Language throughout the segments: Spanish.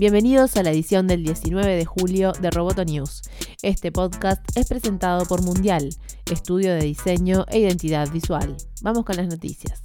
Bienvenidos a la edición del 19 de julio de Roboto News. Este podcast es presentado por Mundial, estudio de diseño e identidad visual. Vamos con las noticias.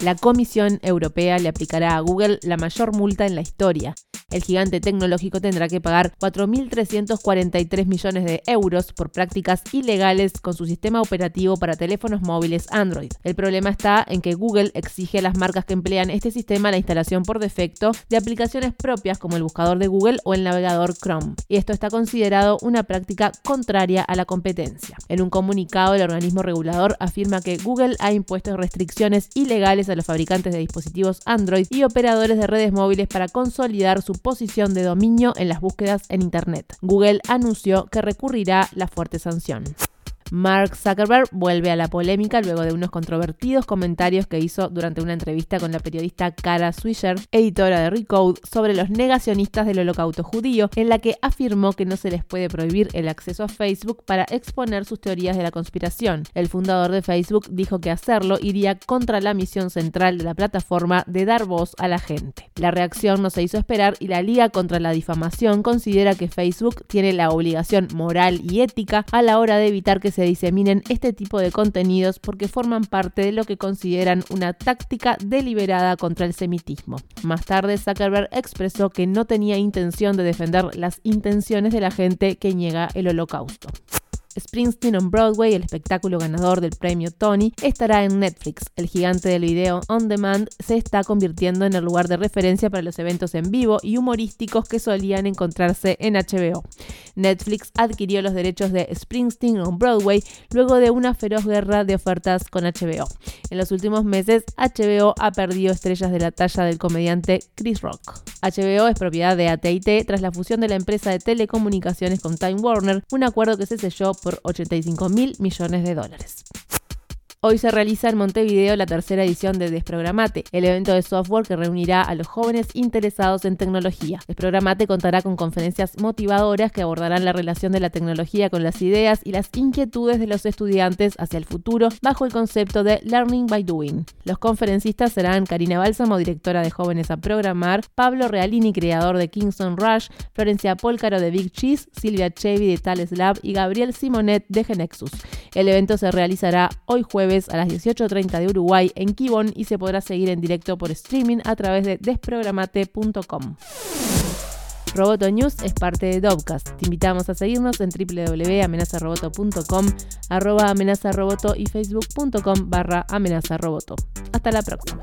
La Comisión Europea le aplicará a Google la mayor multa en la historia el gigante tecnológico tendrá que pagar 4.343 millones de euros por prácticas ilegales con su sistema operativo para teléfonos móviles Android. El problema está en que Google exige a las marcas que emplean este sistema la instalación por defecto de aplicaciones propias como el buscador de Google o el navegador Chrome, y esto está considerado una práctica contraria a la competencia. En un comunicado, el organismo regulador afirma que Google ha impuesto restricciones ilegales a los fabricantes de dispositivos Android y operadores de redes móviles para consolidar su posición de dominio en las búsquedas en Internet. Google anunció que recurrirá la fuerte sanción. Mark Zuckerberg vuelve a la polémica luego de unos controvertidos comentarios que hizo durante una entrevista con la periodista Kara Swisher, editora de Recode, sobre los negacionistas del holocausto judío, en la que afirmó que no se les puede prohibir el acceso a Facebook para exponer sus teorías de la conspiración. El fundador de Facebook dijo que hacerlo iría contra la misión central de la plataforma de dar voz a la gente. La reacción no se hizo esperar y la Liga contra la Difamación considera que Facebook tiene la obligación moral y ética a la hora de evitar que se diseminen este tipo de contenidos porque forman parte de lo que consideran una táctica deliberada contra el semitismo. Más tarde, Zuckerberg expresó que no tenía intención de defender las intenciones de la gente que niega el holocausto. Springsteen on Broadway, el espectáculo ganador del premio Tony, estará en Netflix. El gigante del video on demand se está convirtiendo en el lugar de referencia para los eventos en vivo y humorísticos que solían encontrarse en HBO. Netflix adquirió los derechos de Springsteen on Broadway luego de una feroz guerra de ofertas con HBO. En los últimos meses, HBO ha perdido estrellas de la talla del comediante Chris Rock. HBO es propiedad de AT&T tras la fusión de la empresa de telecomunicaciones con Time Warner, un acuerdo que se selló por 85 mil millones de dólares. Hoy se realiza en Montevideo la tercera edición de Desprogramate, el evento de software que reunirá a los jóvenes interesados en tecnología. Desprogramate contará con conferencias motivadoras que abordarán la relación de la tecnología con las ideas y las inquietudes de los estudiantes hacia el futuro bajo el concepto de Learning by Doing. Los conferencistas serán Karina Bálsamo, directora de Jóvenes a Programar, Pablo Realini, creador de Kingston Rush, Florencia Polcaro de Big Cheese, Silvia Chevy de Tales Lab y Gabriel Simonet de Genexus. El evento se realizará hoy jueves a las 18.30 de Uruguay en Kibon y se podrá seguir en directo por streaming a través de desprogramate.com. Roboto News es parte de Dovcast. Te invitamos a seguirnos en www.amenazaroboto.com, arroba amenazaroboto y facebook.com barra amenazaroboto. Hasta la próxima.